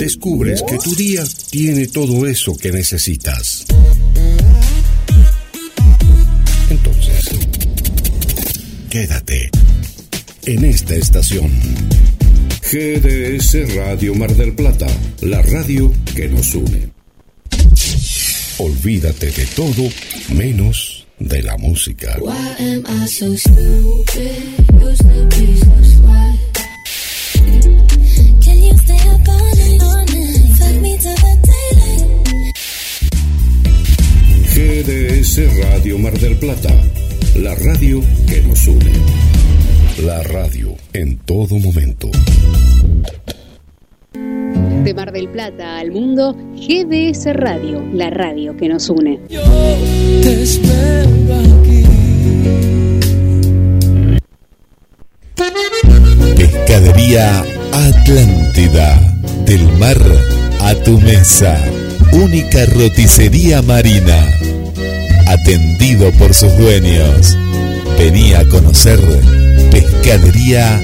descubres que tu día tiene todo eso que necesitas. Entonces, quédate en esta estación. GDS Radio Mar del Plata, la radio que nos une. Olvídate de todo menos de la música. GDS Radio Mar del Plata, la radio que nos une. La radio en todo momento. De Mar del Plata al mundo, GDS Radio, la radio que nos une. Yo te espero aquí. Pescadería Atlántida. Del mar a tu mesa. Única roticería marina. Atendido por sus dueños. Venía a conocer Pescadería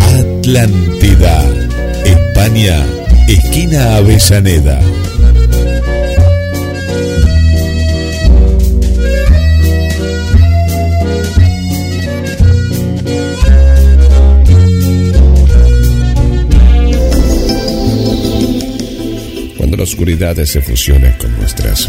Atlántida. España, esquina Avellaneda. Cuando la oscuridad se fusiona con nuestras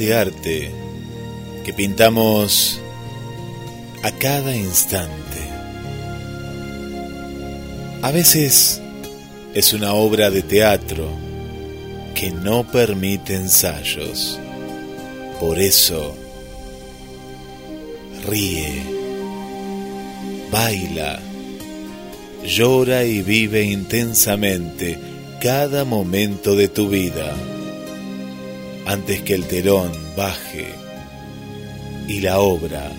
de arte que pintamos a cada instante. A veces es una obra de teatro que no permite ensayos. Por eso, ríe, baila, llora y vive intensamente cada momento de tu vida antes que el telón baje y la obra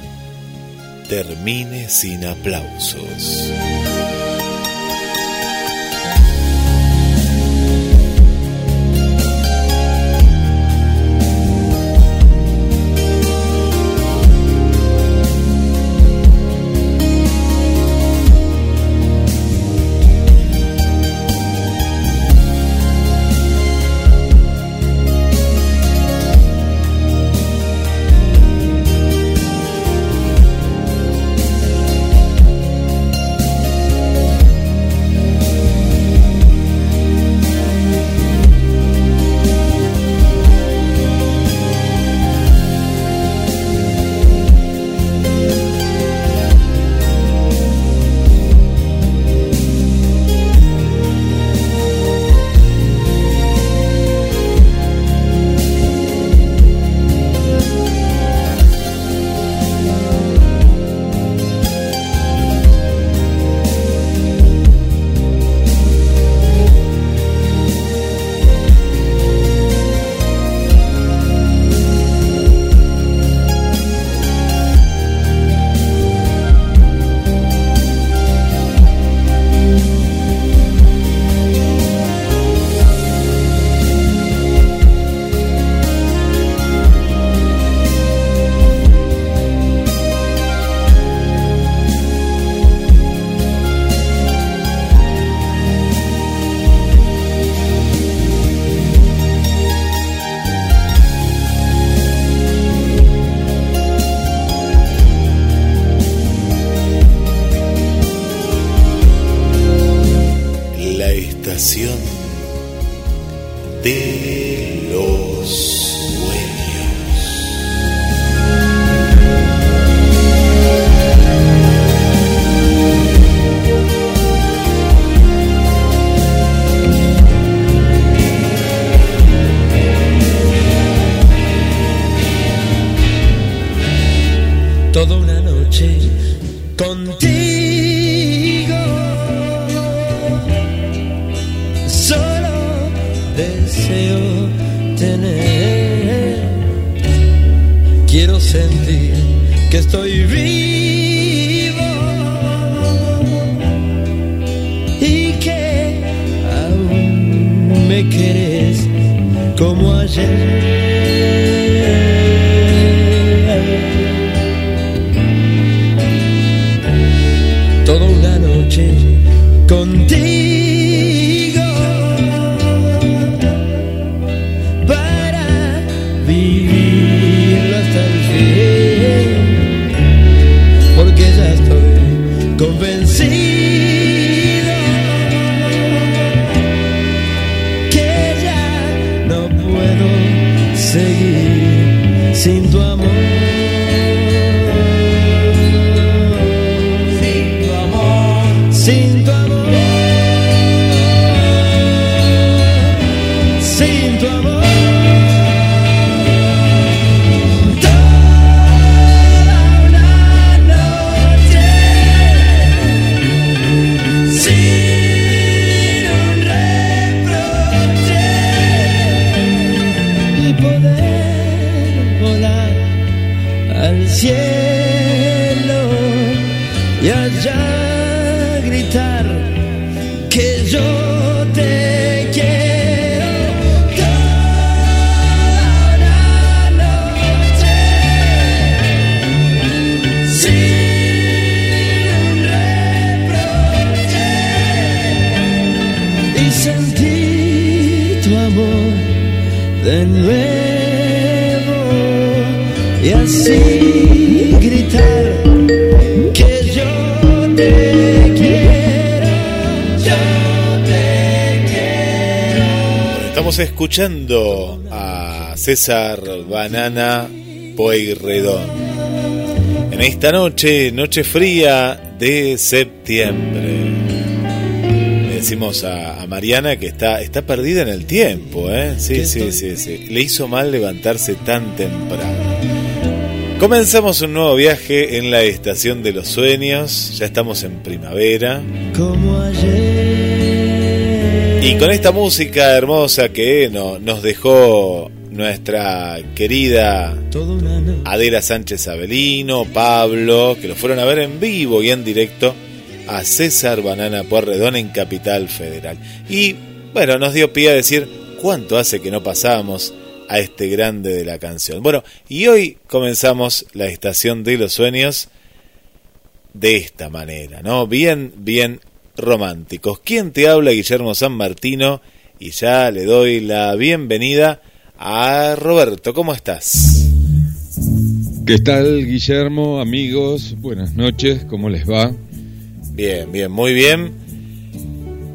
termine sin aplausos. Escuchando a César Banana Poirredón. En esta noche, noche fría de septiembre. Le decimos a, Mariana que está, está perdida en el tiempo, ¿eh? Sí, sí, sí, sí. Le hizo mal levantarse tan temprano. Comenzamos un nuevo viaje en la estación de los sueños. Ya estamos en primavera. Como ayer y con esta música hermosa que nos dejó nuestra querida Adela Sánchez Avelino, Pablo, que lo fueron a ver en vivo y en directo a César Banana Puerredón en Capital Federal. Y bueno, nos dio pie a decir cuánto hace que no pasamos a este grande de la canción. Bueno, y hoy comenzamos la estación de los sueños de esta manera, ¿no? Bien, bien románticos. ¿Quién te habla? Guillermo San Martino. Y ya le doy la bienvenida a Roberto. ¿Cómo estás? ¿Qué tal, Guillermo? Amigos, buenas noches. ¿Cómo les va? Bien, bien, muy bien.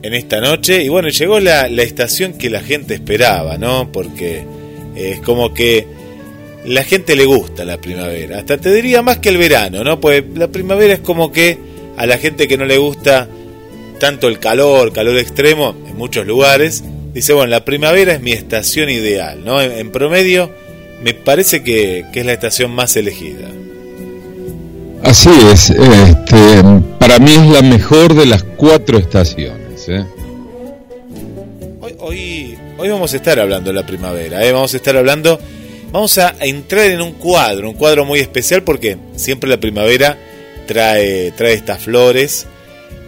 En esta noche. Y bueno, llegó la, la estación que la gente esperaba, ¿no? Porque es como que la gente le gusta la primavera. Hasta te diría más que el verano, ¿no? Pues la primavera es como que a la gente que no le gusta tanto el calor, calor extremo en muchos lugares, dice, bueno, la primavera es mi estación ideal, ¿no? En, promedio me parece que, es la estación más elegida. Así es, este, para mí es la mejor de las cuatro estaciones. ¿eh? Hoy, hoy, vamos a estar hablando de la primavera, ¿eh? vamos a estar hablando, vamos a entrar en un cuadro, un cuadro muy especial porque siempre la primavera trae, trae estas flores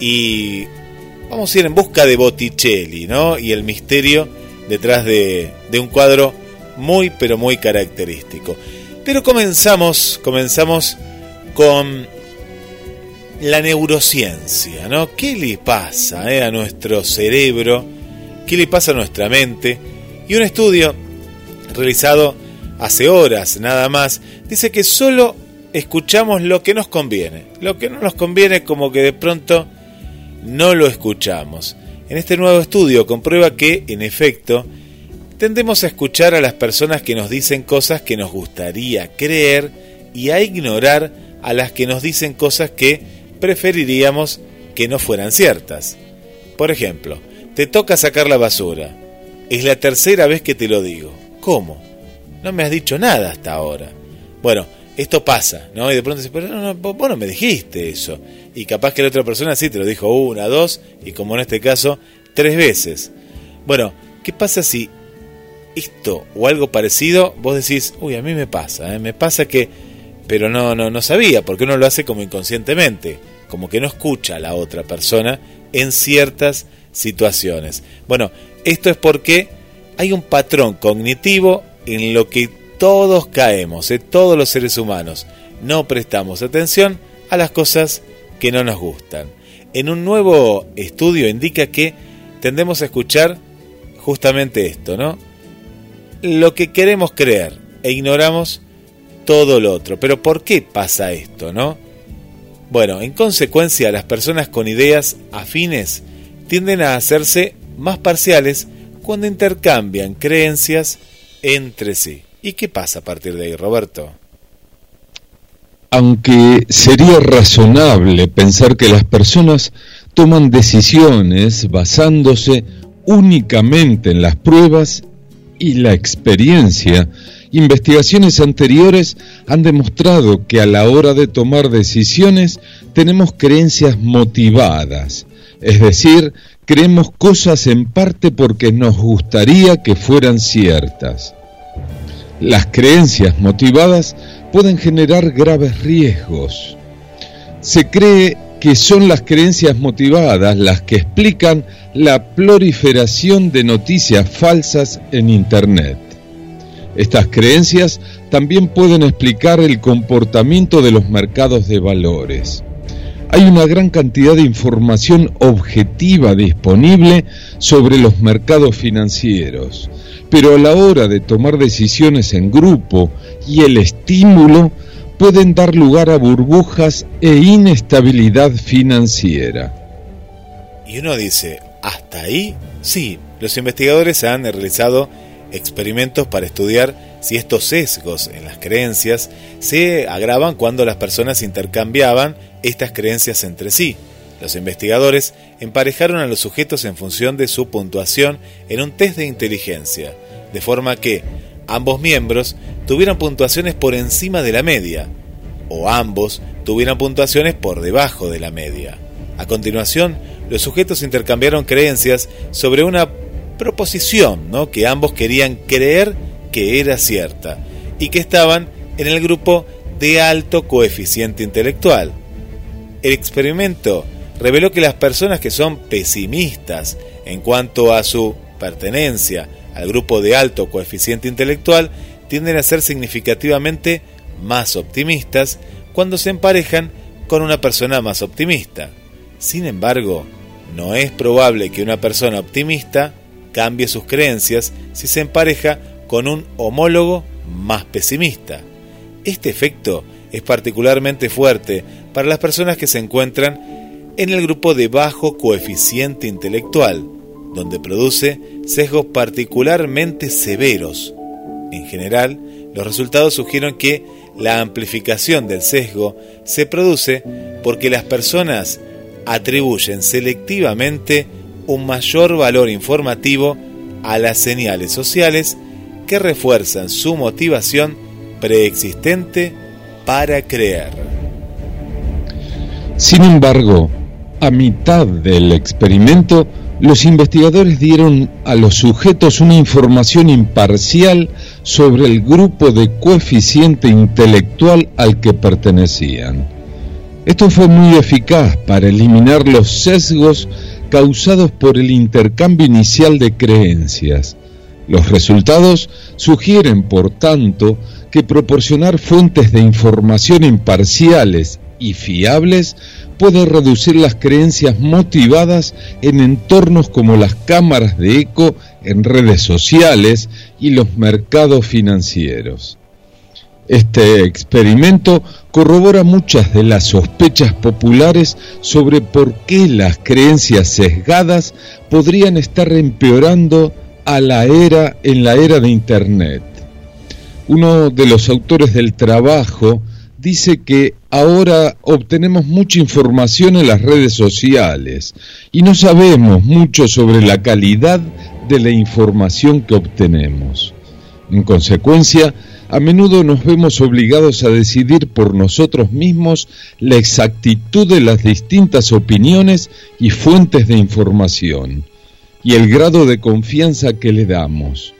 y vamos a ir en busca de Botticelli, ¿no? Y el misterio detrás de, un cuadro muy, pero muy característico. Pero comenzamos, comenzamos con la neurociencia, ¿no? ¿Qué le pasa eh, a nuestro cerebro? ¿Qué le pasa a nuestra mente? Y un estudio realizado hace horas nada más dice que solo escuchamos lo que nos conviene. Lo que no nos conviene como que de pronto no lo escuchamos. En este nuevo estudio comprueba que, en efecto, tendemos a escuchar a las personas que nos dicen cosas que nos gustaría creer y a ignorar a las que nos dicen cosas que preferiríamos que no fueran ciertas. Por ejemplo, te toca sacar la basura. Es la tercera vez que te lo digo. ¿Cómo? No me has dicho nada hasta ahora. Bueno, esto pasa, ¿no? Y de pronto dices, pero no, no, vos no me dijiste eso. Y capaz que la otra persona sí te lo dijo una, dos, y como en este caso, tres veces. Bueno, ¿qué pasa si esto o algo parecido vos decís, uy, a mí me pasa, ¿eh? me pasa que, pero no, no, no sabía, porque uno lo hace como inconscientemente, como que no escucha a la otra persona en ciertas situaciones. Bueno, esto es porque hay un patrón cognitivo en lo que todos caemos, ¿eh? todos los seres humanos. No prestamos atención a las cosas que no nos gustan. En un nuevo estudio indica que tendemos a escuchar justamente esto, ¿no? Lo que queremos creer e ignoramos todo lo otro. Pero ¿por qué pasa esto, no? Bueno, en consecuencia, las personas con ideas afines tienden a hacerse más parciales cuando intercambian creencias entre sí. ¿Y qué pasa a partir de ahí, Roberto? Aunque sería razonable pensar que las personas toman decisiones basándose únicamente en las pruebas y la experiencia, investigaciones anteriores han demostrado que a la hora de tomar decisiones tenemos creencias motivadas, es decir, creemos cosas en parte porque nos gustaría que fueran ciertas. Las creencias motivadas pueden generar graves riesgos. Se cree que son las creencias motivadas las que explican la proliferación de noticias falsas en Internet. Estas creencias también pueden explicar el comportamiento de los mercados de valores. Hay una gran cantidad de información objetiva disponible sobre los mercados financieros pero a la hora de tomar decisiones en grupo y el estímulo pueden dar lugar a burbujas e inestabilidad financiera. Y uno dice, ¿hasta ahí? Sí, los investigadores han realizado experimentos para estudiar si estos sesgos en las creencias se agravan cuando las personas intercambiaban estas creencias entre sí. Los investigadores emparejaron a los sujetos en función de su puntuación en un test de inteligencia, de forma que ambos miembros tuvieran puntuaciones por encima de la media, o ambos tuvieran puntuaciones por debajo de la media. A continuación, los sujetos intercambiaron creencias sobre una proposición ¿no? que ambos querían creer era cierta y que estaban en el grupo de alto coeficiente intelectual. El experimento reveló que las personas que son pesimistas en cuanto a su pertenencia al grupo de alto coeficiente intelectual tienden a ser significativamente más optimistas cuando se emparejan con una persona más optimista. Sin embargo, no es probable que una persona optimista cambie sus creencias si se empareja con un homólogo más pesimista. Este efecto es particularmente fuerte para las personas que se encuentran en el grupo de bajo coeficiente intelectual, donde produce sesgos particularmente severos. En general, los resultados sugieren que la amplificación del sesgo se produce porque las personas atribuyen selectivamente un mayor valor informativo a las señales sociales que refuerzan su motivación preexistente para creer. Sin embargo, a mitad del experimento, los investigadores dieron a los sujetos una información imparcial sobre el grupo de coeficiente intelectual al que pertenecían. Esto fue muy eficaz para eliminar los sesgos causados por el intercambio inicial de creencias. Los resultados sugieren, por tanto, que proporcionar fuentes de información imparciales y fiables puede reducir las creencias motivadas en entornos como las cámaras de eco en redes sociales y los mercados financieros. Este experimento corrobora muchas de las sospechas populares sobre por qué las creencias sesgadas podrían estar empeorando a la era en la era de internet. Uno de los autores del trabajo dice que ahora obtenemos mucha información en las redes sociales y no sabemos mucho sobre la calidad de la información que obtenemos. En consecuencia, a menudo nos vemos obligados a decidir por nosotros mismos la exactitud de las distintas opiniones y fuentes de información y el grado de confianza que le damos.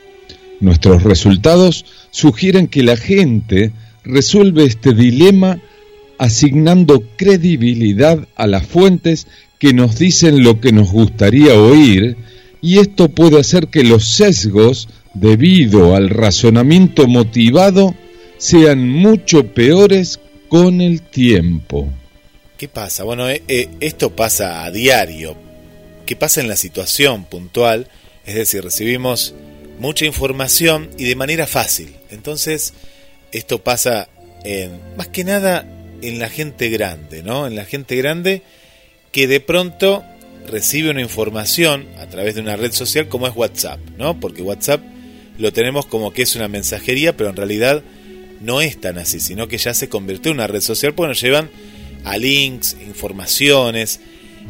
Nuestros resultados sugieren que la gente resuelve este dilema asignando credibilidad a las fuentes que nos dicen lo que nos gustaría oír y esto puede hacer que los sesgos debido al razonamiento motivado sean mucho peores con el tiempo. ¿Qué pasa? Bueno, eh, eh, esto pasa a diario. ¿Qué pasa en la situación puntual? Es decir, recibimos mucha información y de manera fácil. Entonces, esto pasa en, más que nada en la gente grande, ¿no? En la gente grande que de pronto recibe una información a través de una red social como es WhatsApp, ¿no? Porque WhatsApp lo tenemos como que es una mensajería, pero en realidad no es tan así, sino que ya se convirtió en una red social porque nos llevan a links, informaciones,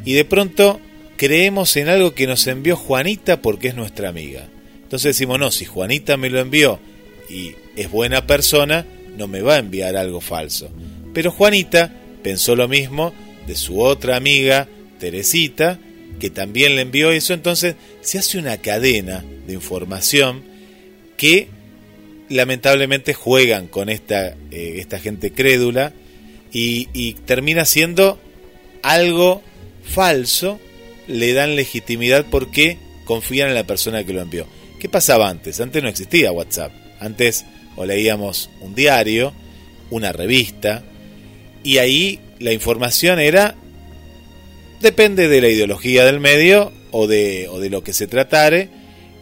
y de pronto creemos en algo que nos envió Juanita porque es nuestra amiga. Entonces decimos, no, si Juanita me lo envió y es buena persona, no me va a enviar algo falso. Pero Juanita pensó lo mismo de su otra amiga, Teresita, que también le envió eso, entonces se hace una cadena de información que lamentablemente juegan con esta, eh, esta gente crédula y, y termina siendo algo falso, le dan legitimidad porque confían en la persona que lo envió. ¿Qué pasaba antes? Antes no existía WhatsApp. Antes o leíamos un diario, una revista, y ahí la información era, depende de la ideología del medio o de, lo que se tratare,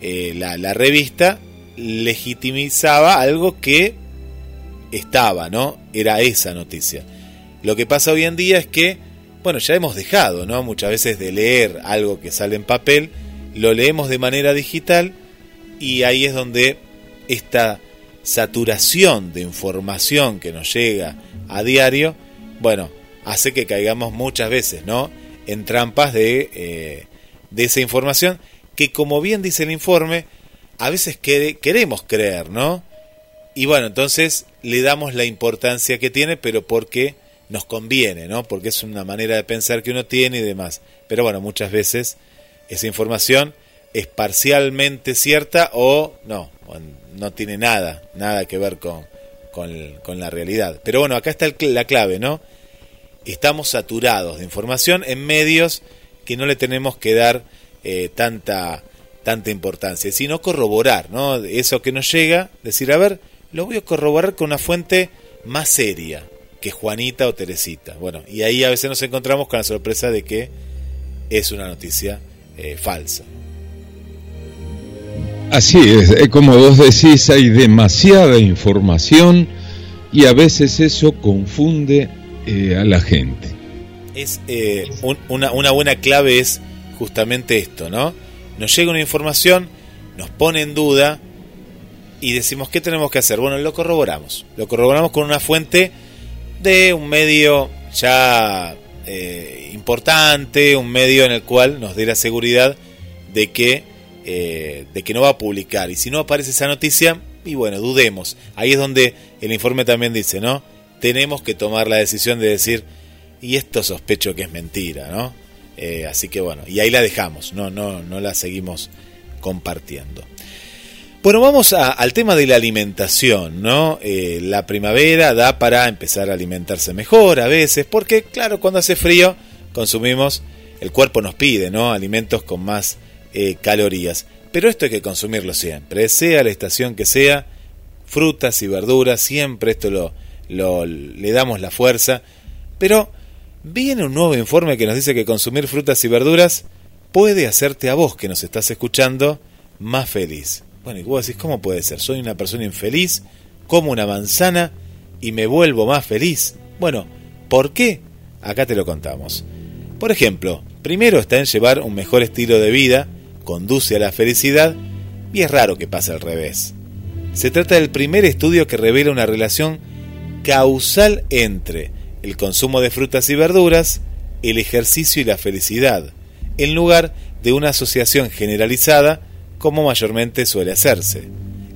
eh, la revista legitimizaba algo que estaba, ¿no? Era esa noticia. Lo que pasa hoy en día es que, bueno, ya hemos dejado, ¿no? Muchas veces de leer algo que sale en papel, lo leemos de manera digital y ahí es donde esta saturación de información que nos llega a diario, bueno, hace que caigamos muchas veces, ¿no? En trampas de, eh, de esa información que, como bien dice el informe, a veces queremos creer, ¿no? Y bueno, entonces le damos la importancia que tiene, pero porque nos conviene, ¿no? Porque es una manera de pensar que uno tiene y demás. Pero bueno, muchas veces esa información es parcialmente cierta o no, no tiene nada, nada que ver con, con, la realidad. Pero bueno, acá está la clave, ¿no? Estamos saturados de información en medios que no le tenemos que dar eh, tanta, tanta importancia, sino corroborar, ¿no? Eso que nos llega, decir, a ver, lo voy a corroborar con una fuente más seria que Juanita o Teresita. Bueno, y ahí a veces nos encontramos con la sorpresa de que es una noticia eh, falsa. Así es, como vos decís, hay demasiada información y a veces eso confunde eh, a la gente. Es eh, una, una buena clave es justamente esto, ¿no? Nos llega una información, nos pone en duda y decimos, ¿qué tenemos que hacer? Bueno, lo corroboramos. Lo corroboramos con una fuente de un medio ya eh, importante, un medio en el cual nos dé la seguridad de que eh, de que no va a publicar. Y si no aparece esa noticia, y bueno, dudemos. Ahí es donde el informe también dice, ¿no? Tenemos que tomar la decisión de decir, y esto sospecho que es mentira, ¿no? Eh, así que bueno, y ahí la dejamos, no, no, no la seguimos compartiendo. Bueno, vamos al tema de la alimentación, ¿no? Eh, la primavera da para empezar a alimentarse mejor a veces, porque claro, cuando hace frío consumimos, el cuerpo nos pide, ¿no? Alimentos con más eh, calorías. Pero esto hay que consumirlo siempre, sea la estación que sea, frutas y verduras, siempre esto lo, le damos la fuerza. Pero viene un nuevo informe que nos dice que consumir frutas y verduras puede hacerte a vos que nos estás escuchando más feliz. Bueno, y vos decís, ¿cómo puede ser? Soy una persona infeliz, como una manzana y me vuelvo más feliz. Bueno, ¿por qué? Acá te lo contamos. Por ejemplo, primero está en llevar un mejor estilo de vida, conduce a la felicidad y es raro que pase al revés. Se trata del primer estudio que revela una relación causal entre el consumo de frutas y verduras, el ejercicio y la felicidad, en lugar de una asociación generalizada como mayormente suele hacerse.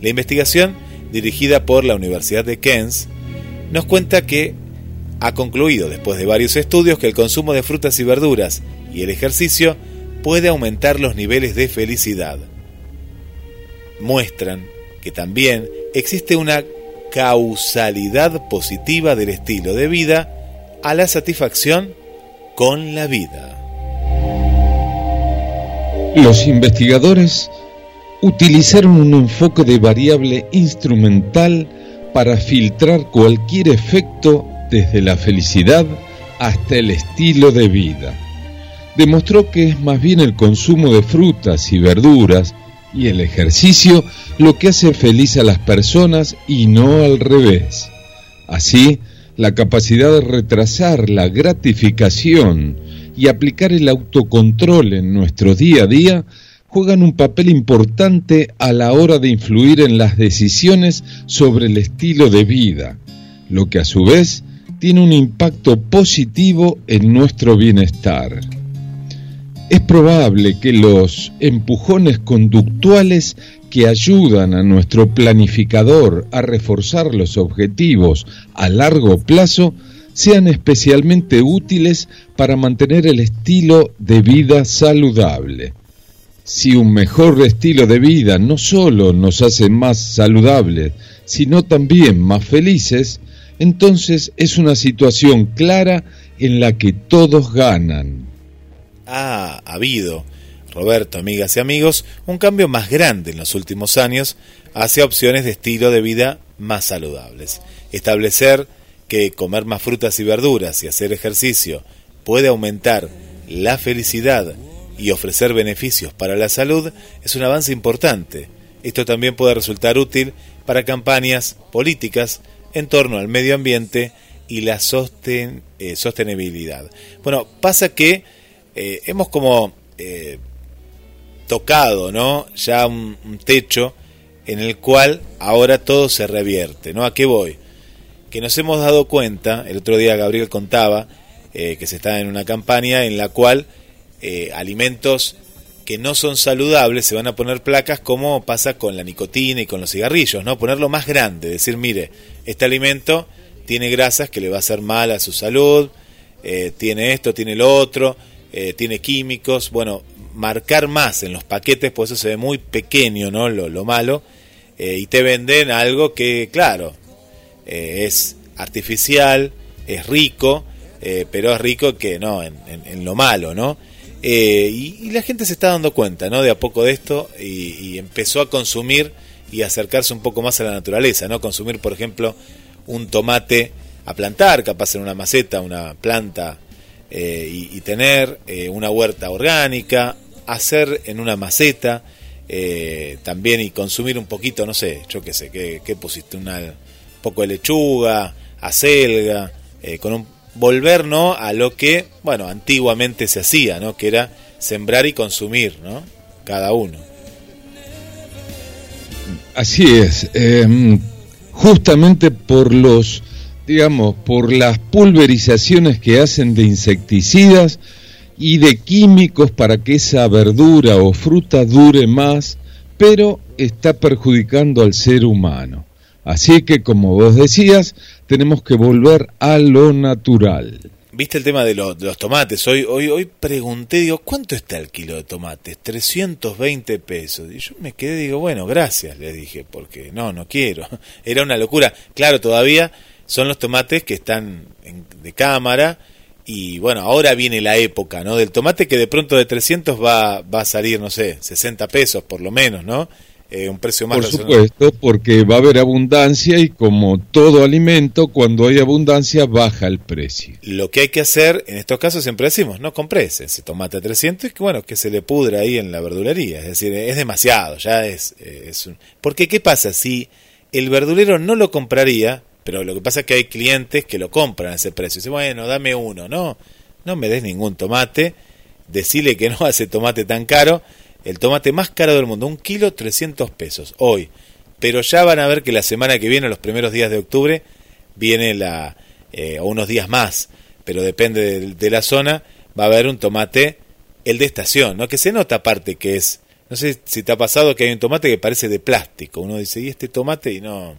La investigación, dirigida por la Universidad de Kent, nos cuenta que ha concluido después de varios estudios que el consumo de frutas y verduras y el ejercicio puede aumentar los niveles de felicidad. Muestran que también existe una causalidad positiva del estilo de vida a la satisfacción con la vida. Los investigadores utilizaron un enfoque de variable instrumental para filtrar cualquier efecto desde la felicidad hasta el estilo de vida. Demostró que es más bien el consumo de frutas y verduras y el ejercicio lo que hace feliz a las personas y no al revés. Así, la capacidad de retrasar la gratificación y aplicar el autocontrol en nuestro día a día juegan un papel importante a la hora de influir en las decisiones sobre el estilo de vida, lo que a su vez tiene un impacto positivo en nuestro bienestar. Es probable que los empujones conductuales que ayudan a nuestro planificador a reforzar los objetivos a largo plazo sean especialmente útiles para mantener el estilo de vida saludable. Si un mejor estilo de vida no solo nos hace más saludables, sino también más felices, entonces es una situación clara en la que todos ganan. Ha habido, Roberto, amigas y amigos, un cambio más grande en los últimos años hacia opciones de estilo de vida más saludables. Establecer que comer más frutas y verduras y hacer ejercicio puede aumentar la felicidad y ofrecer beneficios para la salud es un avance importante. Esto también puede resultar útil para campañas políticas en torno al medio ambiente y la sosten, eh, sostenibilidad. Bueno, pasa que eh, hemos como eh, tocado, ¿no? Ya un, techo en el cual ahora todo se revierte, ¿no? ¿A qué voy? que nos hemos dado cuenta, el otro día Gabriel contaba que se está en una campaña en la cual eh, alimentos que no son saludables se van a poner placas como pasa con la nicotina y con los cigarrillos, ¿no? Ponerlo más grande, decir, mire, este alimento tiene grasas que le va a hacer mal a su salud, eh, tiene esto, tiene lo otro, tiene químicos, bueno, marcar más en los paquetes, pues eso se ve muy pequeño, ¿no? Lo, lo malo, y te venden algo que, claro, eh, es artificial, es rico, eh, pero es rico que no, en, en, lo malo, ¿no? Eh, y, y, la gente se está dando cuenta, ¿no? De a poco de esto y, y, empezó a consumir y acercarse un poco más a la naturaleza, ¿no? Consumir, por ejemplo, un tomate a plantar, capaz en una maceta, una planta, y, y, tener una huerta orgánica, hacer en una maceta, también y consumir un poquito, no sé, yo qué sé, qué, qué pusiste, una poco de lechuga, acelga, eh, con un volver ¿no? a lo que, bueno, antiguamente se hacía, ¿no? que era sembrar y consumir, ¿no? cada uno. Así es, eh, justamente por los, digamos, por las pulverizaciones que hacen de insecticidas y de químicos para que esa verdura o fruta dure más, pero está perjudicando al ser humano. Así que, como vos decías, tenemos que volver a lo natural. Viste el tema de, lo, de los tomates. Hoy, hoy, hoy pregunté, digo, ¿cuánto está el kilo de tomates? 320 pesos. Y yo me quedé, digo, bueno, gracias, le dije, porque no, no quiero. Era una locura. Claro, todavía son los tomates que están en, de cámara. Y bueno, ahora viene la época, ¿no? Del tomate que de pronto de 300 va, va a salir, no sé, 60 pesos por lo menos, ¿no? Eh, un precio más Por supuesto, porque va a haber abundancia y como todo alimento, cuando hay abundancia baja el precio. Lo que hay que hacer, en estos casos siempre decimos, no compres ese tomate a 300 y que bueno, que se le pudra ahí en la verdulería, es decir, es demasiado, ya es, es un... Porque ¿qué pasa? Si el verdulero no lo compraría, Pero lo que pasa es que hay clientes que lo compran a ese precio. Dicen, bueno, dame uno. No, no me des ningún tomate. Decile que no hace tomate tan caro. El tomate más caro del mundo, un kilo 300 pesos hoy. Pero ya van a ver que la semana que viene, los primeros días de octubre, viene la, eh, o unos días más, pero depende de, la zona, va a haber un tomate, el de estación, ¿no? Que se nota aparte que es, no sé si te ha pasado que hay un tomate que parece de plástico. Uno dice, ¿y este tomate? Y no,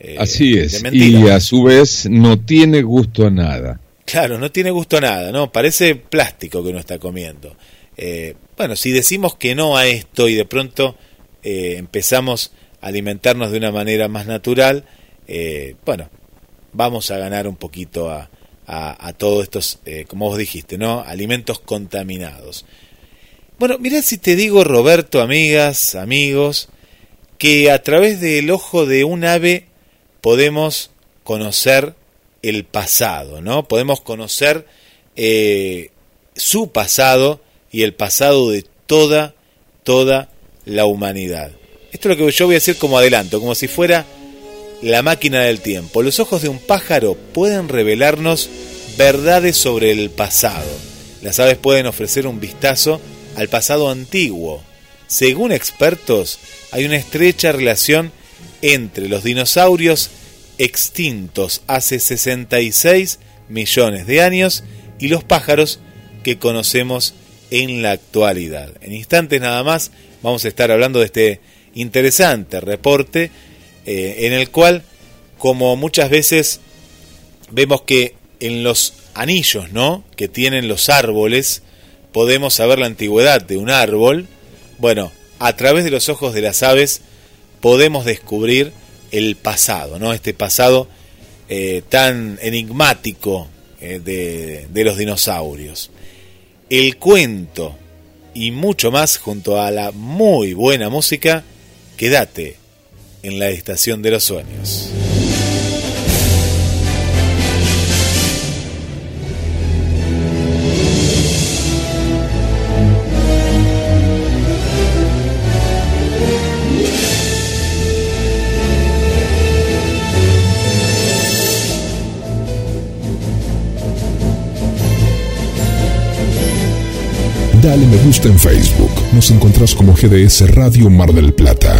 eh, Así es, y a su vez no tiene gusto a nada. Claro, no tiene gusto a nada, ¿no? Parece plástico que uno está comiendo. Eh, bueno, si decimos que no a esto y de pronto eh, empezamos a alimentarnos de una manera más natural, bueno, vamos a ganar un poquito a, a, todos estos, como vos dijiste, ¿no? Alimentos contaminados. Bueno, mirá si te digo, Roberto, amigas, amigos, que a través del ojo de un ave podemos conocer el pasado, ¿no? Podemos conocer eh, su pasado y el pasado de toda, toda la humanidad. Esto es lo que yo voy a decir como adelanto, como si fuera la máquina del tiempo. Los ojos de un pájaro pueden revelarnos verdades sobre el pasado. Las aves pueden ofrecer un vistazo al pasado antiguo. Según expertos, hay una estrecha relación entre los dinosaurios extintos hace 66 millones de años y los pájaros que conocemos en la actualidad. En instantes nada más vamos a estar hablando de este interesante reporte eh, en el cual, como muchas veces vemos que en los anillos ¿no? que tienen los árboles, podemos saber la antigüedad de un árbol, bueno, a través de los ojos de las aves podemos descubrir el pasado, ¿no? Este pasado eh, tan enigmático eh, de, de los dinosaurios. El cuento y mucho más junto a la muy buena música, quédate en la estación de los sueños. Dale me gusta en Facebook. Nos encontrás como GDS Radio Mar del Plata.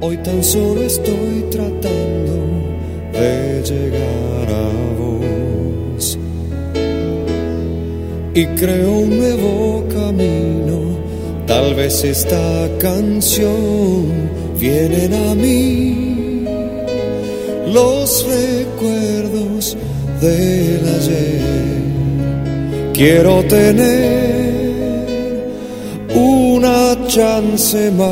Hoy tan solo estoy tratando de llegar a vos. Y creo un nuevo camino. Tal vez esta canción viene a mí los recuerdos del ayer. Quiero tener una chance más.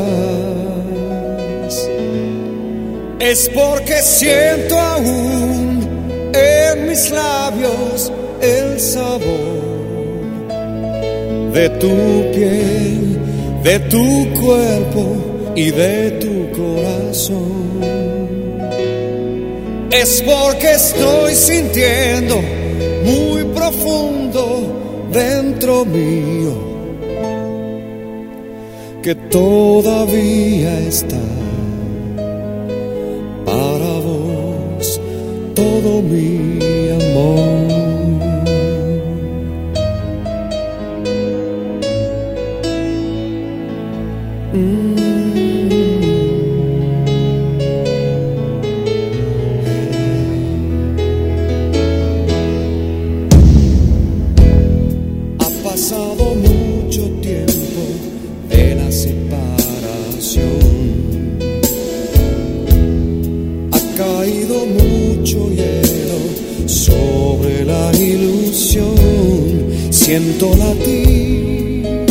Es porque siento aún en mis labios el sabor de tu piel, de tu cuerpo y de tu corazón es porque estoy sintiendo muy profundo dentro mío que todavía está para vos todo mi amor. Siento latir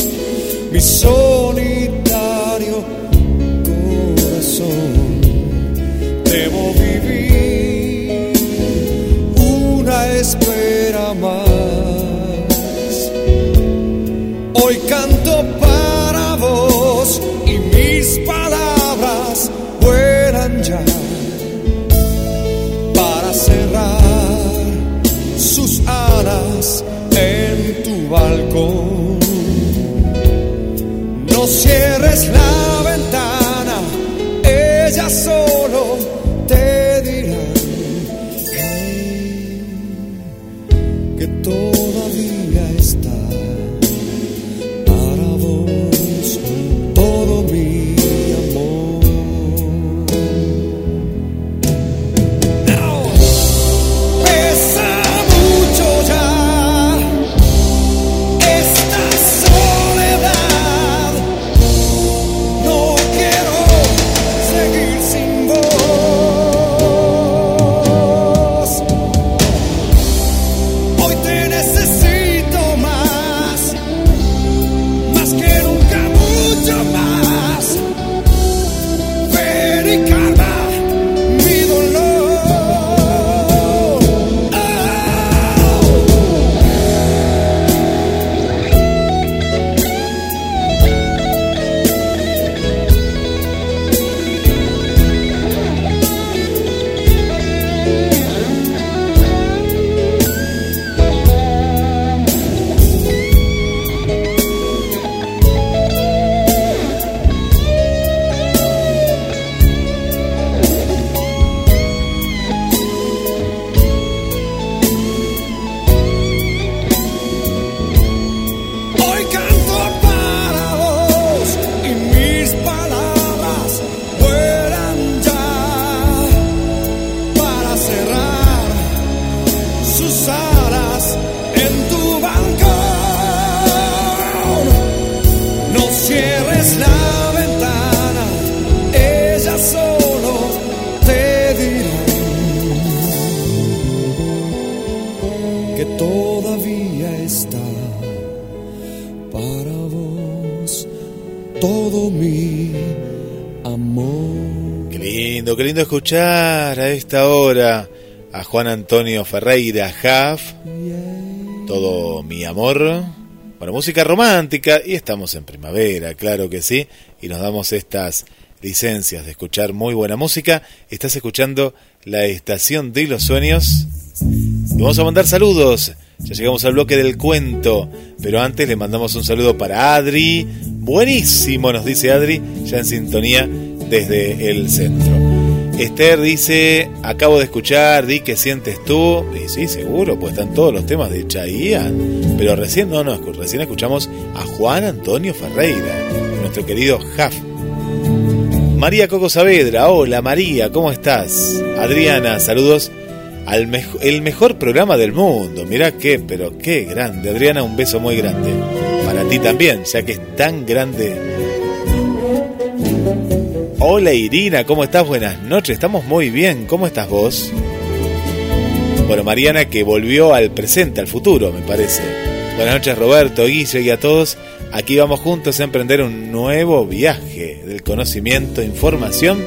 mi solitario escuchar a esta hora a Juan Antonio Ferreira Jaff, todo mi amor, bueno, música romántica y estamos en primavera, claro que sí, y nos damos estas licencias de escuchar muy buena música. Estás escuchando la estación de los sueños y vamos a mandar saludos. Ya llegamos al bloque del cuento, pero antes le mandamos un saludo para Adri. Buenísimo, nos dice Adri, ya en sintonía desde el centro. Esther dice, acabo de escuchar, di que sientes tú. Y sí, seguro, pues están todos los temas de Chayanne. Pero recién, no, no, recién escuchamos a Juan Antonio Ferreira, nuestro querido Jaf. María Coco Saavedra, hola María, ¿cómo estás? Adriana, saludos al el mejor programa del mundo. Mirá qué, pero qué grande. Adriana, un beso muy grande. Para ti también, ya que es tan grande Hola Irina, ¿cómo estás? Buenas noches, estamos muy bien, ¿cómo estás vos? Bueno, Mariana que volvió al presente, al futuro, me parece. Buenas noches Roberto, Guille y a todos. Aquí vamos juntos a emprender un nuevo viaje del conocimiento, información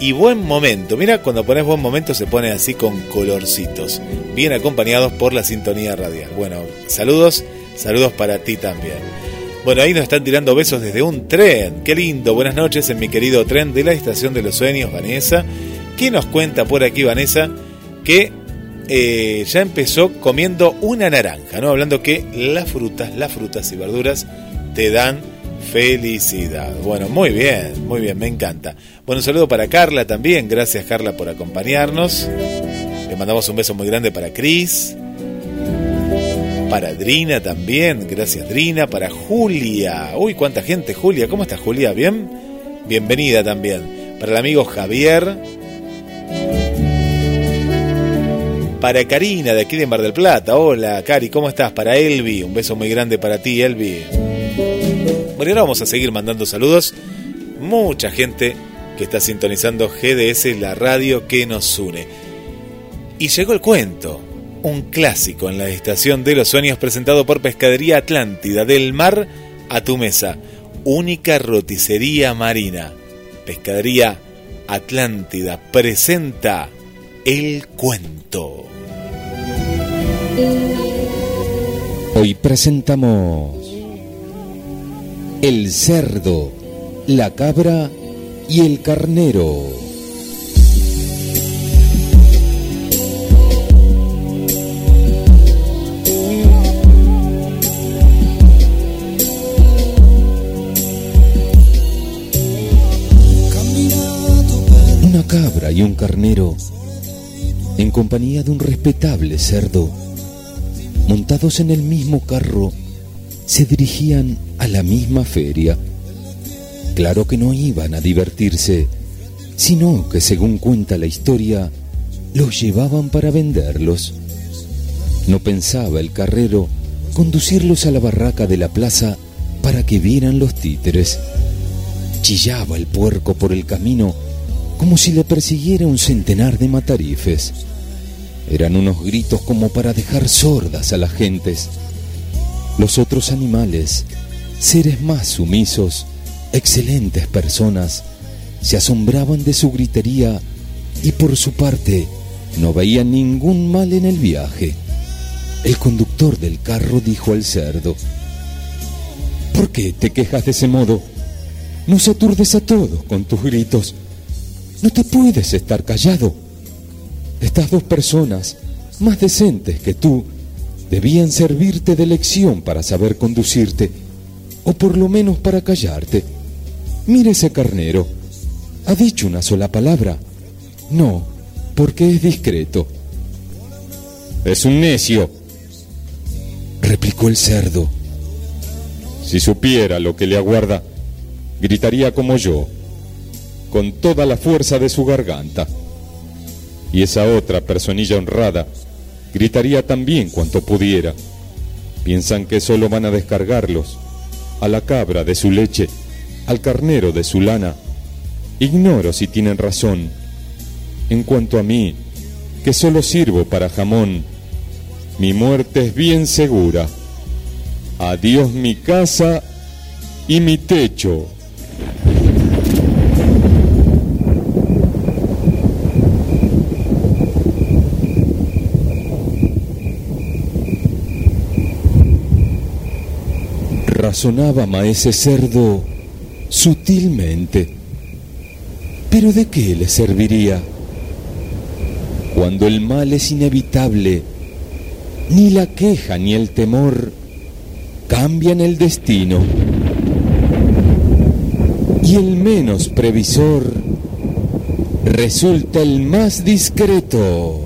y buen momento. Mira, cuando pones buen momento se pone así con colorcitos, bien acompañados por la sintonía radial. Bueno, saludos, saludos para ti también. Bueno, ahí nos están tirando besos desde un tren. Qué lindo. Buenas noches en mi querido tren de la Estación de los Sueños, Vanessa. ¿Qué nos cuenta por aquí, Vanessa? Que eh, ya empezó comiendo una naranja, ¿no? Hablando que las frutas, las frutas y verduras te dan felicidad. Bueno, muy bien, muy bien, me encanta. Bueno, un saludo para Carla también. Gracias, Carla, por acompañarnos. Le mandamos un beso muy grande para Cris para Drina también, gracias Drina, para Julia. Uy, cuánta gente, Julia, ¿cómo estás Julia? ¿Bien? Bienvenida también. Para el amigo Javier. Para Karina de aquí de Mar del Plata. Hola, Cari, ¿cómo estás? Para Elvi, un beso muy grande para ti, Elvi. Bueno, ahora vamos a seguir mandando saludos. Mucha gente que está sintonizando GDS, la radio que nos une. Y llegó el cuento un clásico en la estación de los sueños presentado por Pescadería Atlántida, del mar a tu mesa, única roticería marina. Pescadería Atlántida presenta el cuento. Hoy presentamos el cerdo, la cabra y el carnero. Y un carnero, en compañía de un respetable cerdo, montados en el mismo carro, se dirigían a la misma feria. Claro que no iban a divertirse, sino que según cuenta la historia, los llevaban para venderlos. No pensaba el carrero conducirlos a la barraca de la plaza para que vieran los títeres. Chillaba el puerco por el camino como si le persiguiera un centenar de matarifes. Eran unos gritos como para dejar sordas a las gentes. Los otros animales, seres más sumisos, excelentes personas, se asombraban de su gritería y por su parte no veían ningún mal en el viaje. El conductor del carro dijo al cerdo, ¿Por qué te quejas de ese modo? Nos aturdes a todos con tus gritos. No te puedes estar callado. Estas dos personas, más decentes que tú, debían servirte de lección para saber conducirte, o por lo menos para callarte. Mire ese carnero. ¿Ha dicho una sola palabra? No, porque es discreto. Es un necio, replicó el cerdo. Si supiera lo que le aguarda, gritaría como yo, con toda la fuerza de su garganta. Y esa otra personilla honrada gritaría también cuanto pudiera. Piensan que solo van a descargarlos, a la cabra de su leche, al carnero de su lana. Ignoro si tienen razón. En cuanto a mí, que solo sirvo para jamón, mi muerte es bien segura. Adiós mi casa y mi techo. Razonaba maese cerdo sutilmente. ¿Pero de qué le serviría? Cuando el mal es inevitable, ni la queja ni el temor cambian el destino. Y el menos previsor resulta el más discreto.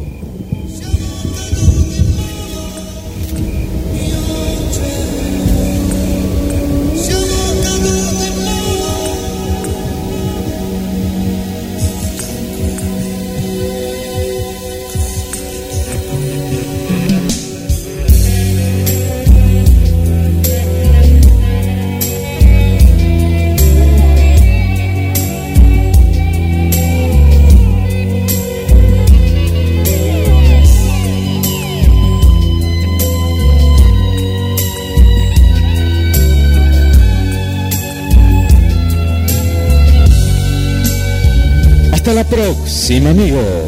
Próxima, amigos.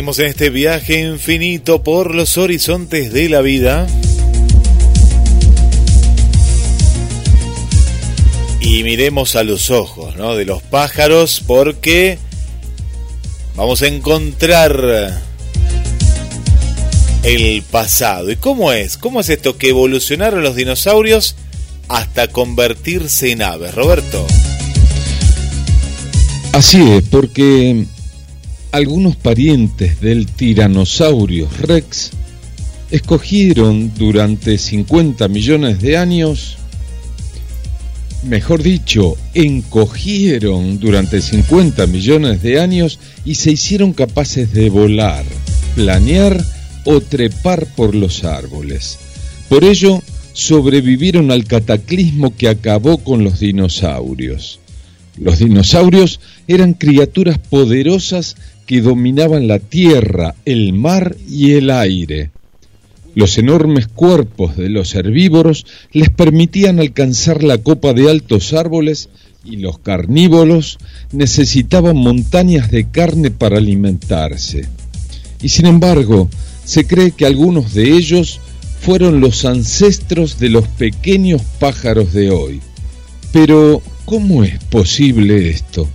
Seguimos en este viaje infinito por los horizontes de la vida. Y miremos a los ojos ¿no? de los pájaros porque vamos a encontrar el pasado. ¿Y cómo es? ¿Cómo es esto que evolucionaron los dinosaurios hasta convertirse en aves? Roberto. Así es, porque algunos parientes del tiranosaurio rex escogieron durante 50 millones de años, mejor dicho, encogieron durante 50 millones de años y se hicieron capaces de volar, planear o trepar por los árboles. Por ello, sobrevivieron al cataclismo que acabó con los dinosaurios. Los dinosaurios eran criaturas poderosas que dominaban la tierra, el mar y el aire. Los enormes cuerpos de los herbívoros les permitían alcanzar la copa de altos árboles y los carnívoros necesitaban montañas de carne para alimentarse. Y sin embargo, se cree que algunos de ellos fueron los ancestros de los pequeños pájaros de hoy. Pero, ¿cómo es posible esto?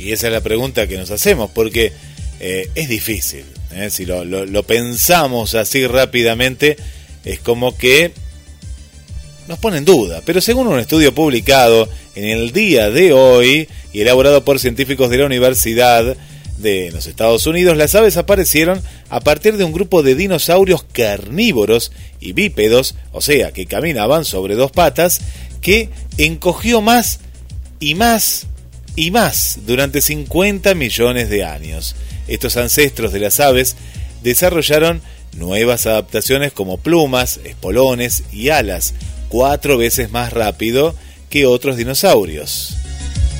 Y esa es la pregunta que nos hacemos, porque eh, es difícil. ¿eh? Si lo, lo, pensamos así rápidamente, es como que nos pone en duda. Pero según un estudio publicado en el día de hoy y elaborado por científicos de la Universidad de los Estados Unidos, las aves aparecieron a partir de un grupo de dinosaurios carnívoros y bípedos, o sea, que caminaban sobre dos patas, que encogió más y más y más durante 50 millones de años. Estos ancestros de las aves desarrollaron nuevas adaptaciones como plumas, espolones y alas, cuatro veces más rápido que otros dinosaurios.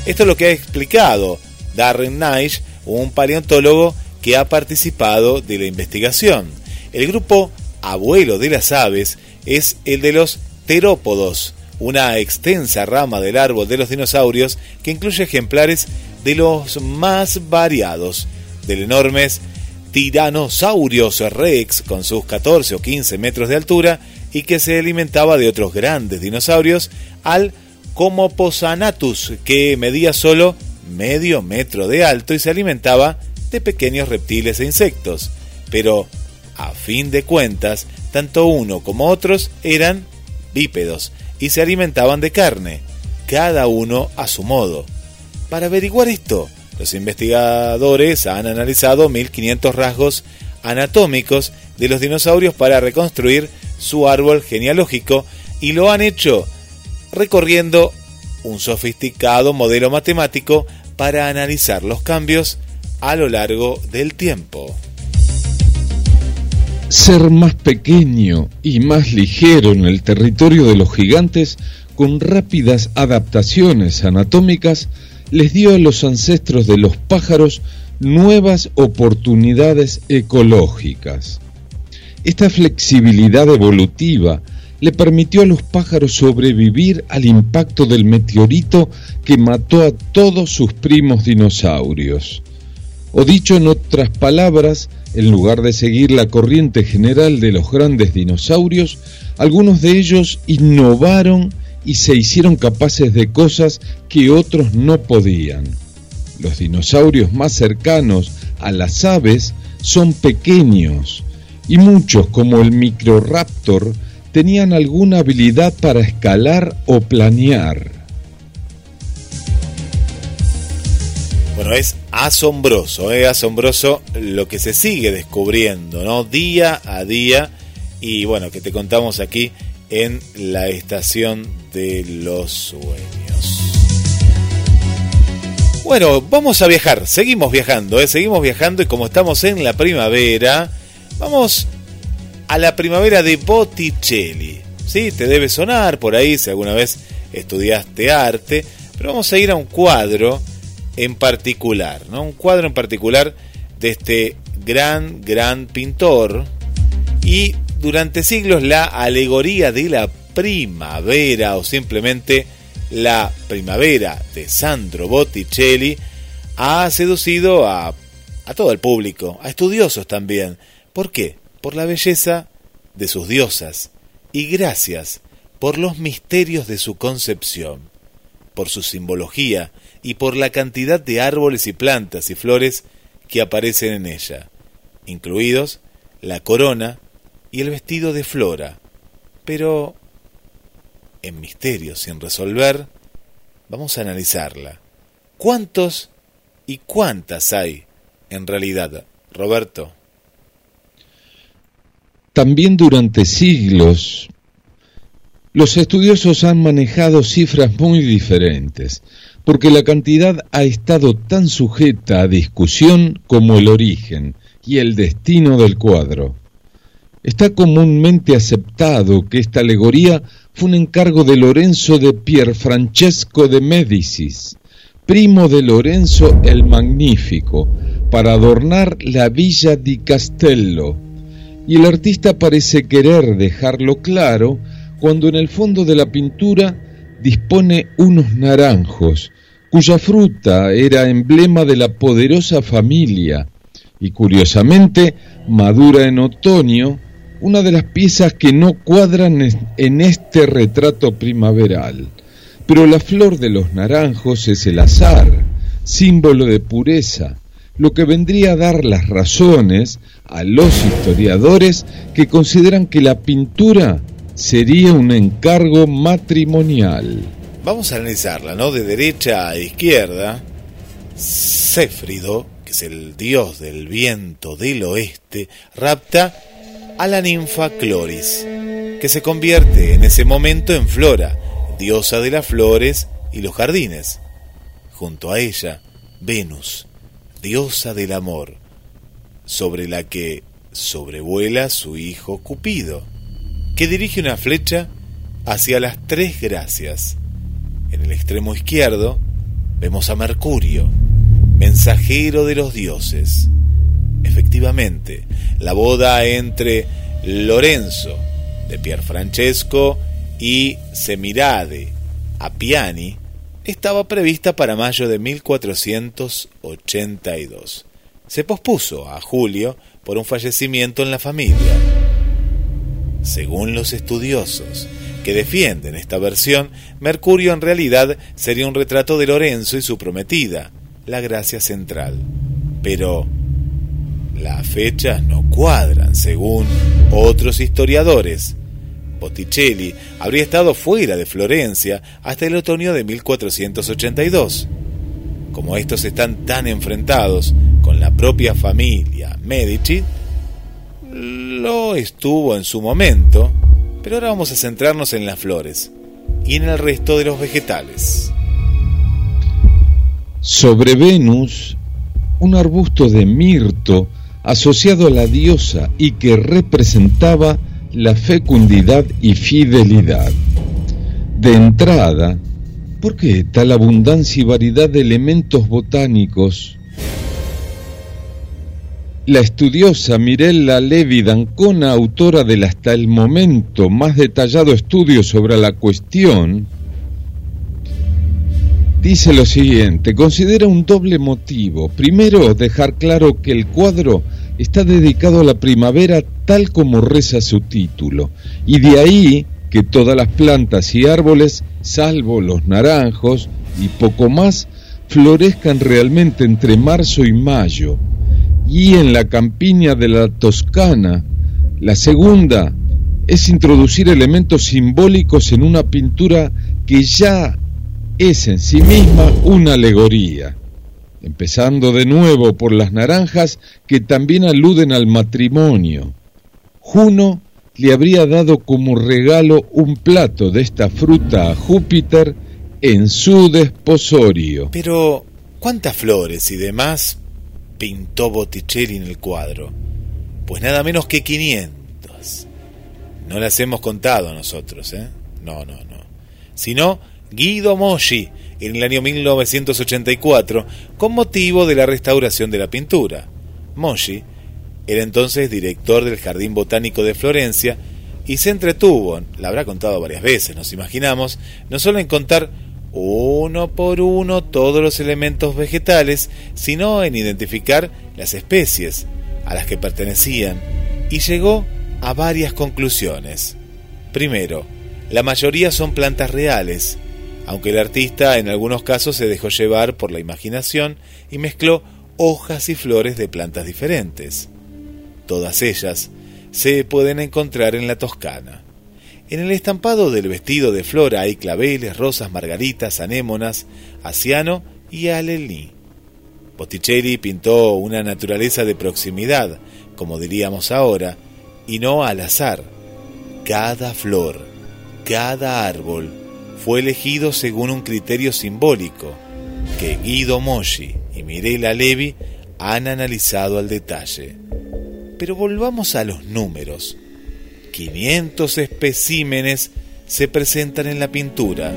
Esto es lo que ha explicado Darren Naish, un paleontólogo que ha participado de la investigación. El grupo abuelo de las aves es el de los terópodos, una extensa rama del árbol de los dinosaurios que incluye ejemplares de los más variados, del enormes Tyrannosaurus rex con sus 14 o 15 metros de altura y que se alimentaba de otros grandes dinosaurios, al Comoposanatus que medía solo medio metro de alto y se alimentaba de pequeños reptiles e insectos. Pero, a fin de cuentas, tanto uno como otros eran bípedos y se alimentaban de carne, cada uno a su modo. Para averiguar esto, los investigadores han analizado 1500 rasgos anatómicos de los dinosaurios para reconstruir su árbol genealógico y lo han hecho recorriendo un sofisticado modelo matemático para analizar los cambios a lo largo del tiempo ser más pequeño y más ligero en el territorio de los gigantes, con rápidas adaptaciones anatómicas, les dio a los ancestros de los pájaros nuevas oportunidades ecológicas. Esta flexibilidad evolutiva le permitió a los pájaros sobrevivir al impacto del meteorito que mató a todos sus primos dinosaurios. O dicho en otras palabras, en lugar de seguir la corriente general de los grandes dinosaurios, algunos de ellos innovaron y se hicieron capaces de cosas que otros no podían. Los dinosaurios más cercanos a las aves son pequeños y muchos como el Microraptor tenían alguna habilidad para escalar o planear. Bueno, es asombroso, es asombroso lo que se sigue descubriendo, ¿no? Día a día. Y bueno, que te contamos aquí en la estación de los sueños. Bueno, vamos a viajar, seguimos viajando, ¿eh? seguimos viajando y como estamos en la primavera, vamos a la primavera de Botticelli. Sí, te debe sonar por ahí si alguna vez estudiaste arte, pero vamos a ir a un cuadro en particular, ¿no? Un cuadro en particular de este gran, gran pintor y durante siglos la alegoría de la primavera o simplemente la primavera de Sandro Botticelli ha seducido a, a todo el público, a estudiosos también. ¿Por qué? Por la belleza de sus diosas y gracias por los misterios de su concepción, por su simbología y por la cantidad de árboles y plantas y flores que aparecen en ella, incluidos la corona y el vestido de Flora. Pero, en misterios sin resolver, vamos a analizarla. ¿Cuántos y cuántas hay en realidad, Roberto? También durante siglos los estudiosos han manejado cifras muy diferentes, porque la cantidad ha estado tan sujeta a discusión como el origen y el destino del cuadro. Está comúnmente aceptado que esta alegoría fue un encargo de Lorenzo de Pierfrancesco de Médicis, primo de Lorenzo el Magnífico, para adornar la villa di Castello, y el artista parece querer dejarlo claro cuando en el fondo de la pintura dispone unos naranjos, cuya fruta era emblema de la poderosa familia, y curiosamente madura en otoño, una de las piezas que no cuadran en este retrato primaveral. Pero la flor de los naranjos es el azar, símbolo de pureza, lo que vendría a dar las razones a los historiadores que consideran que la pintura sería un encargo matrimonial. Vamos a analizarla, ¿no? De derecha a izquierda, Céfrido, que es el dios del viento del oeste, rapta a la ninfa Cloris, que se convierte en ese momento en Flora, diosa de las flores y los jardines. Junto a ella, Venus, diosa del amor, sobre la que sobrevuela su hijo Cupido, que dirige una flecha hacia las tres gracias. En el extremo izquierdo vemos a Mercurio, mensajero de los dioses. Efectivamente, la boda entre Lorenzo de Pierfrancesco y Semirade Appiani estaba prevista para mayo de 1482. Se pospuso a julio por un fallecimiento en la familia. Según los estudiosos que defienden esta versión, Mercurio en realidad sería un retrato de Lorenzo y su prometida, la gracia central. Pero las fechas no cuadran, según otros historiadores. Botticelli habría estado fuera de Florencia hasta el otoño de 1482. Como estos están tan enfrentados con la propia familia Medici, lo estuvo en su momento, pero ahora vamos a centrarnos en las flores y en el resto de los vegetales. Sobre Venus, un arbusto de mirto asociado a la diosa y que representaba la fecundidad y fidelidad. De entrada, ¿por qué tal abundancia y variedad de elementos botánicos? La estudiosa Mirella Levi Dancona, autora del hasta el momento más detallado estudio sobre la cuestión, dice lo siguiente, considera un doble motivo. Primero, dejar claro que el cuadro está dedicado a la primavera tal como reza su título, y de ahí que todas las plantas y árboles, salvo los naranjos y poco más, florezcan realmente entre marzo y mayo. Y en la campiña de la Toscana, la segunda es introducir elementos simbólicos en una pintura que ya es en sí misma una alegoría, empezando de nuevo por las naranjas que también aluden al matrimonio. Juno le habría dado como regalo un plato de esta fruta a Júpiter en su desposorio. Pero, ¿Cuántas flores y demás pintó Botticelli en el cuadro? Pues nada menos que 500. No las hemos contado nosotros, ¿eh? No, no, no. Sino Guido Moschi en el año 1984 con motivo de la restauración de la pintura. Moschi era entonces director del Jardín Botánico de Florencia y se entretuvo, la habrá contado varias veces, nos imaginamos, no solo en contar uno por uno todos los elementos vegetales, sino en identificar las especies a las que pertenecían y llegó a varias conclusiones. Primero, la mayoría son plantas reales, aunque el artista en algunos casos se dejó llevar por la imaginación y mezcló hojas y flores de plantas diferentes. Todas ellas se pueden encontrar en la Toscana. En el estampado del vestido de Flora hay claveles, rosas, margaritas, anémonas, asiano y alelí. Botticelli pintó una naturaleza de proximidad, como diríamos ahora, y no al azar. Cada flor, cada árbol, fue elegido según un criterio simbólico que Guido Moschi y Mirela Levi han analizado al detalle. Pero volvamos a los números. 500 especímenes se presentan en la pintura,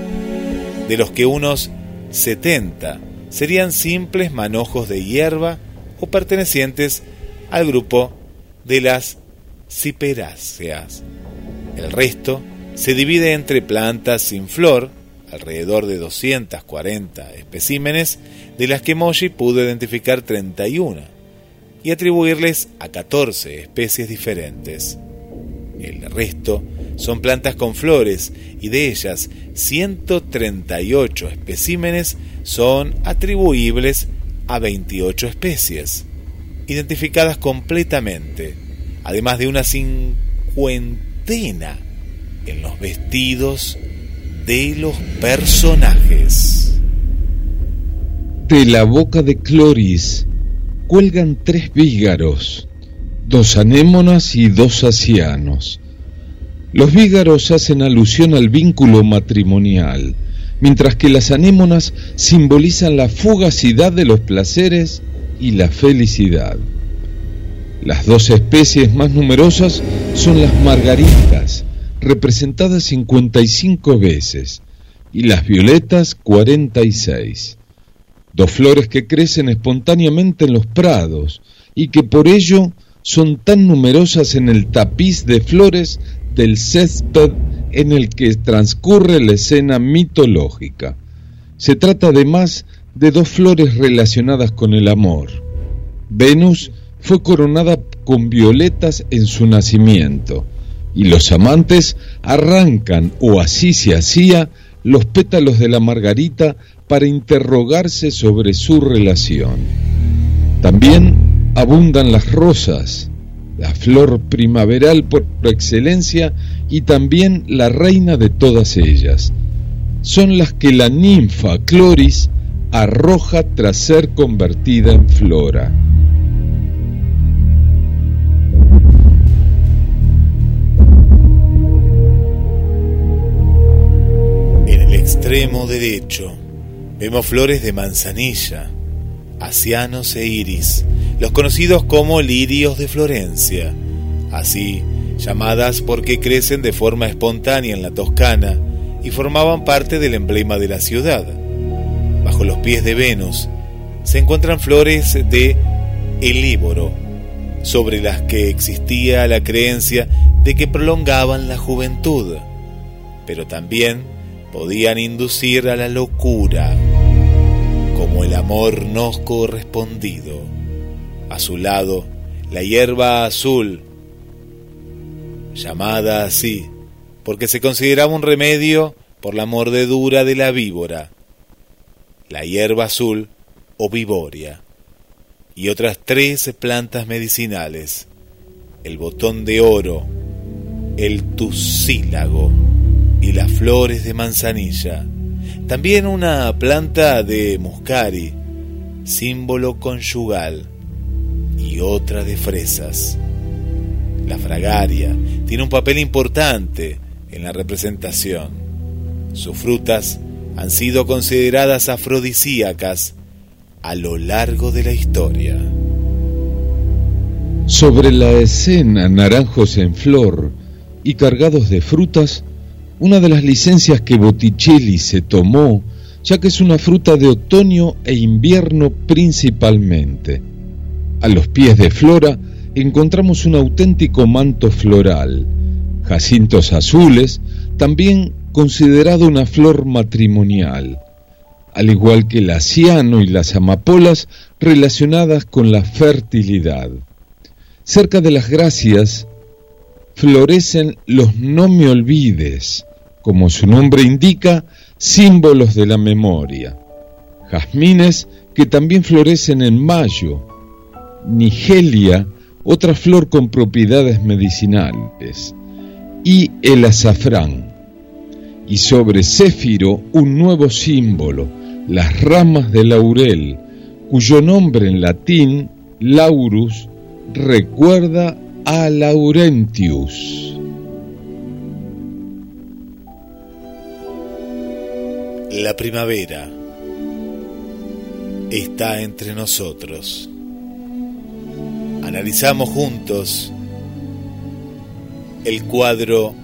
de los que unos 70 serían simples manojos de hierba o pertenecientes al grupo de las ciperáceas. El resto se divide entre plantas sin flor, alrededor de 240 especímenes, de las que Moshi pudo identificar 31 y atribuirles a 14 especies diferentes. El resto son plantas con flores y de ellas 138 especímenes son atribuibles a 28 especies, identificadas completamente, además de una cincuentena en los vestidos de los personajes. De la boca de Cloris cuelgan tres vígaros, dos anémonas y dos asianos. Los vígaros hacen alusión al vínculo matrimonial, mientras que las anémonas simbolizan la fugacidad de los placeres y la felicidad. Las dos especies más numerosas son las margaritas, representadas 55 veces, y las violetas 46. Dos flores que crecen espontáneamente en los prados y que por ello son tan numerosas en el tapiz de flores del césped en el que transcurre la escena mitológica. Se trata además de dos flores relacionadas con el amor. Venus fue coronada con violetas en su nacimiento, y los amantes arrancan, o así se hacía, los pétalos de la margarita para interrogarse sobre su relación. También abundan las rosas, la flor primaveral por excelencia y también la reina de todas ellas. Son las que la ninfa Cloris arroja tras ser convertida en flora. extremo derecho vemos flores de manzanilla, asianos e iris, los conocidos como lirios de Florencia, así llamadas porque crecen de forma espontánea en la Toscana y formaban parte del emblema de la ciudad. Bajo los pies de Venus se encuentran flores de elíboro, sobre las que existía la creencia de que prolongaban la juventud, pero también podían inducir a la locura, como el amor no correspondido. A su lado, la hierba azul, llamada así, porque se consideraba un remedio por la mordedura de la víbora, la hierba azul o viboria, y otras tres plantas medicinales, el botón de oro, el tusílago, y las flores de manzanilla. También una planta de muscari, símbolo conyugal, otra de fresas. La fragaria tiene un papel importante en la representación. Sus frutas han sido consideradas afrodisíacas a lo largo de la historia. Sobre la escena Naranjos en Flor y cargados de frutas, una de las licencias que Botticelli se tomó, ya que es una fruta de otoño e invierno principalmente. A los pies de Flora encontramos un auténtico manto floral, jacintos azules, también considerado una flor matrimonial, al igual que el asiano y las amapolas relacionadas con la fertilidad. Cerca de las gracias florecen los no me olvides, como su nombre indica, símbolos de la memoria. Jazmines que también florecen en mayo. Nigelia, otra flor con propiedades medicinales. Y el azafrán. Y sobre Céfiro un nuevo símbolo, las ramas de laurel, cuyo nombre en latín, laurus, recuerda a Laurentius. La primavera está entre nosotros. Analizamos juntos el cuadro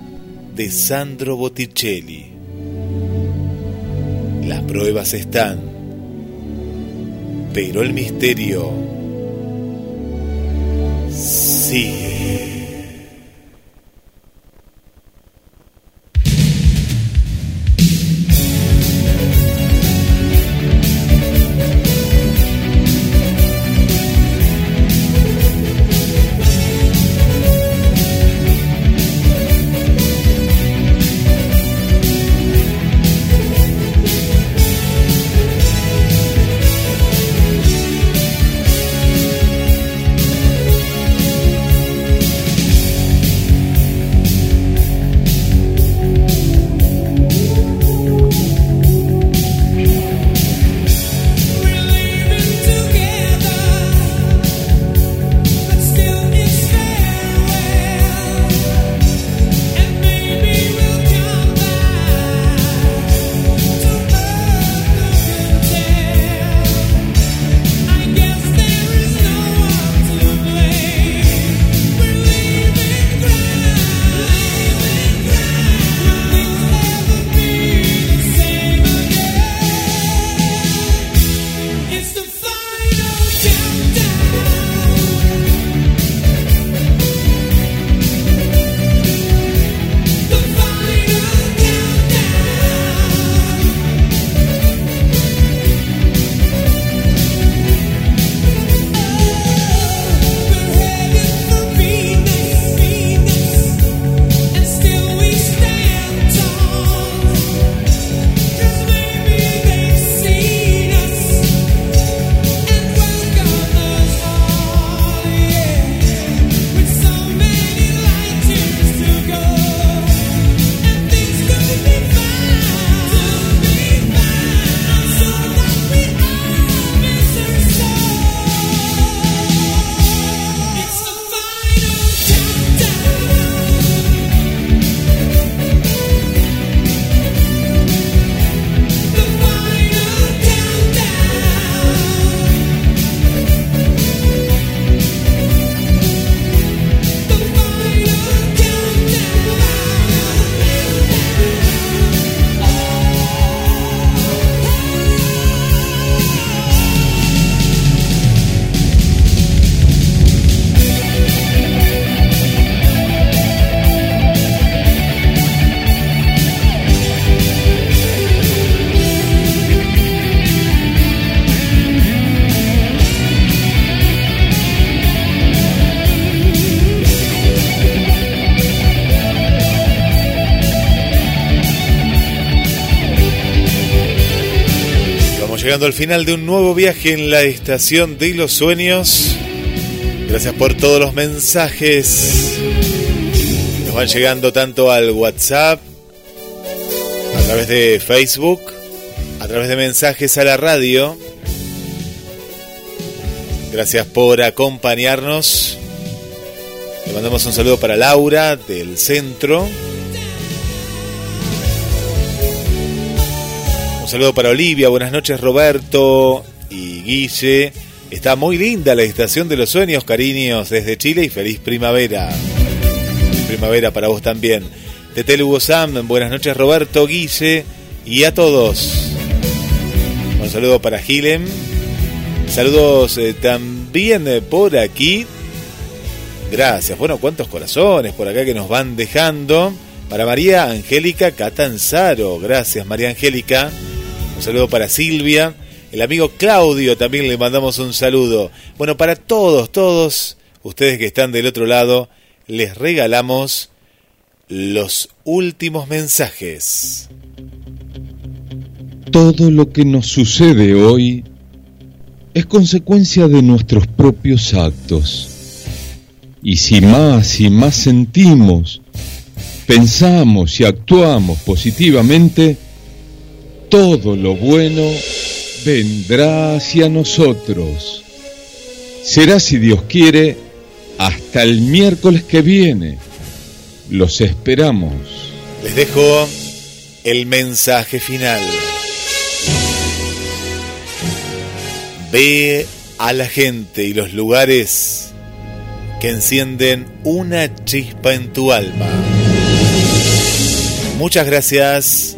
de Sandro Botticelli. Las pruebas están, pero el misterio sigue. Llegando al final de un nuevo viaje en la estación de los sueños. Gracias por todos los mensajes nos van llegando tanto al WhatsApp, a través de Facebook, a través de mensajes a la radio. Gracias por acompañarnos. Le mandamos un saludo para Laura del centro. Saludo para Olivia, buenas noches Roberto. y Guille. Está muy linda la estación de los sueños, cariños, desde Chile y feliz primavera. primavera para vos también. Tetel Hugo Sam, buenas noches Roberto, Guille y a todos. Un saludo para Gilem. Saludos eh, también eh, por aquí. Gracias. Bueno, cuántos corazones por acá que nos van dejando. Para María Angélica Catanzaro. Gracias, María Angélica. Un saludo para Silvia. El amigo Claudio también le mandamos un saludo. Bueno, para todos, todos ustedes que están del otro lado, les regalamos los últimos mensajes. Todo lo que nos sucede hoy es consecuencia de nuestros propios actos. Y si más y más sentimos, pensamos y actuamos positivamente, todo lo bueno vendrá hacia nosotros. Será, si Dios quiere, hasta el miércoles que viene. Los esperamos. Les dejo el mensaje final. Ve a la gente y los lugares que encienden una chispa en tu alma. Muchas gracias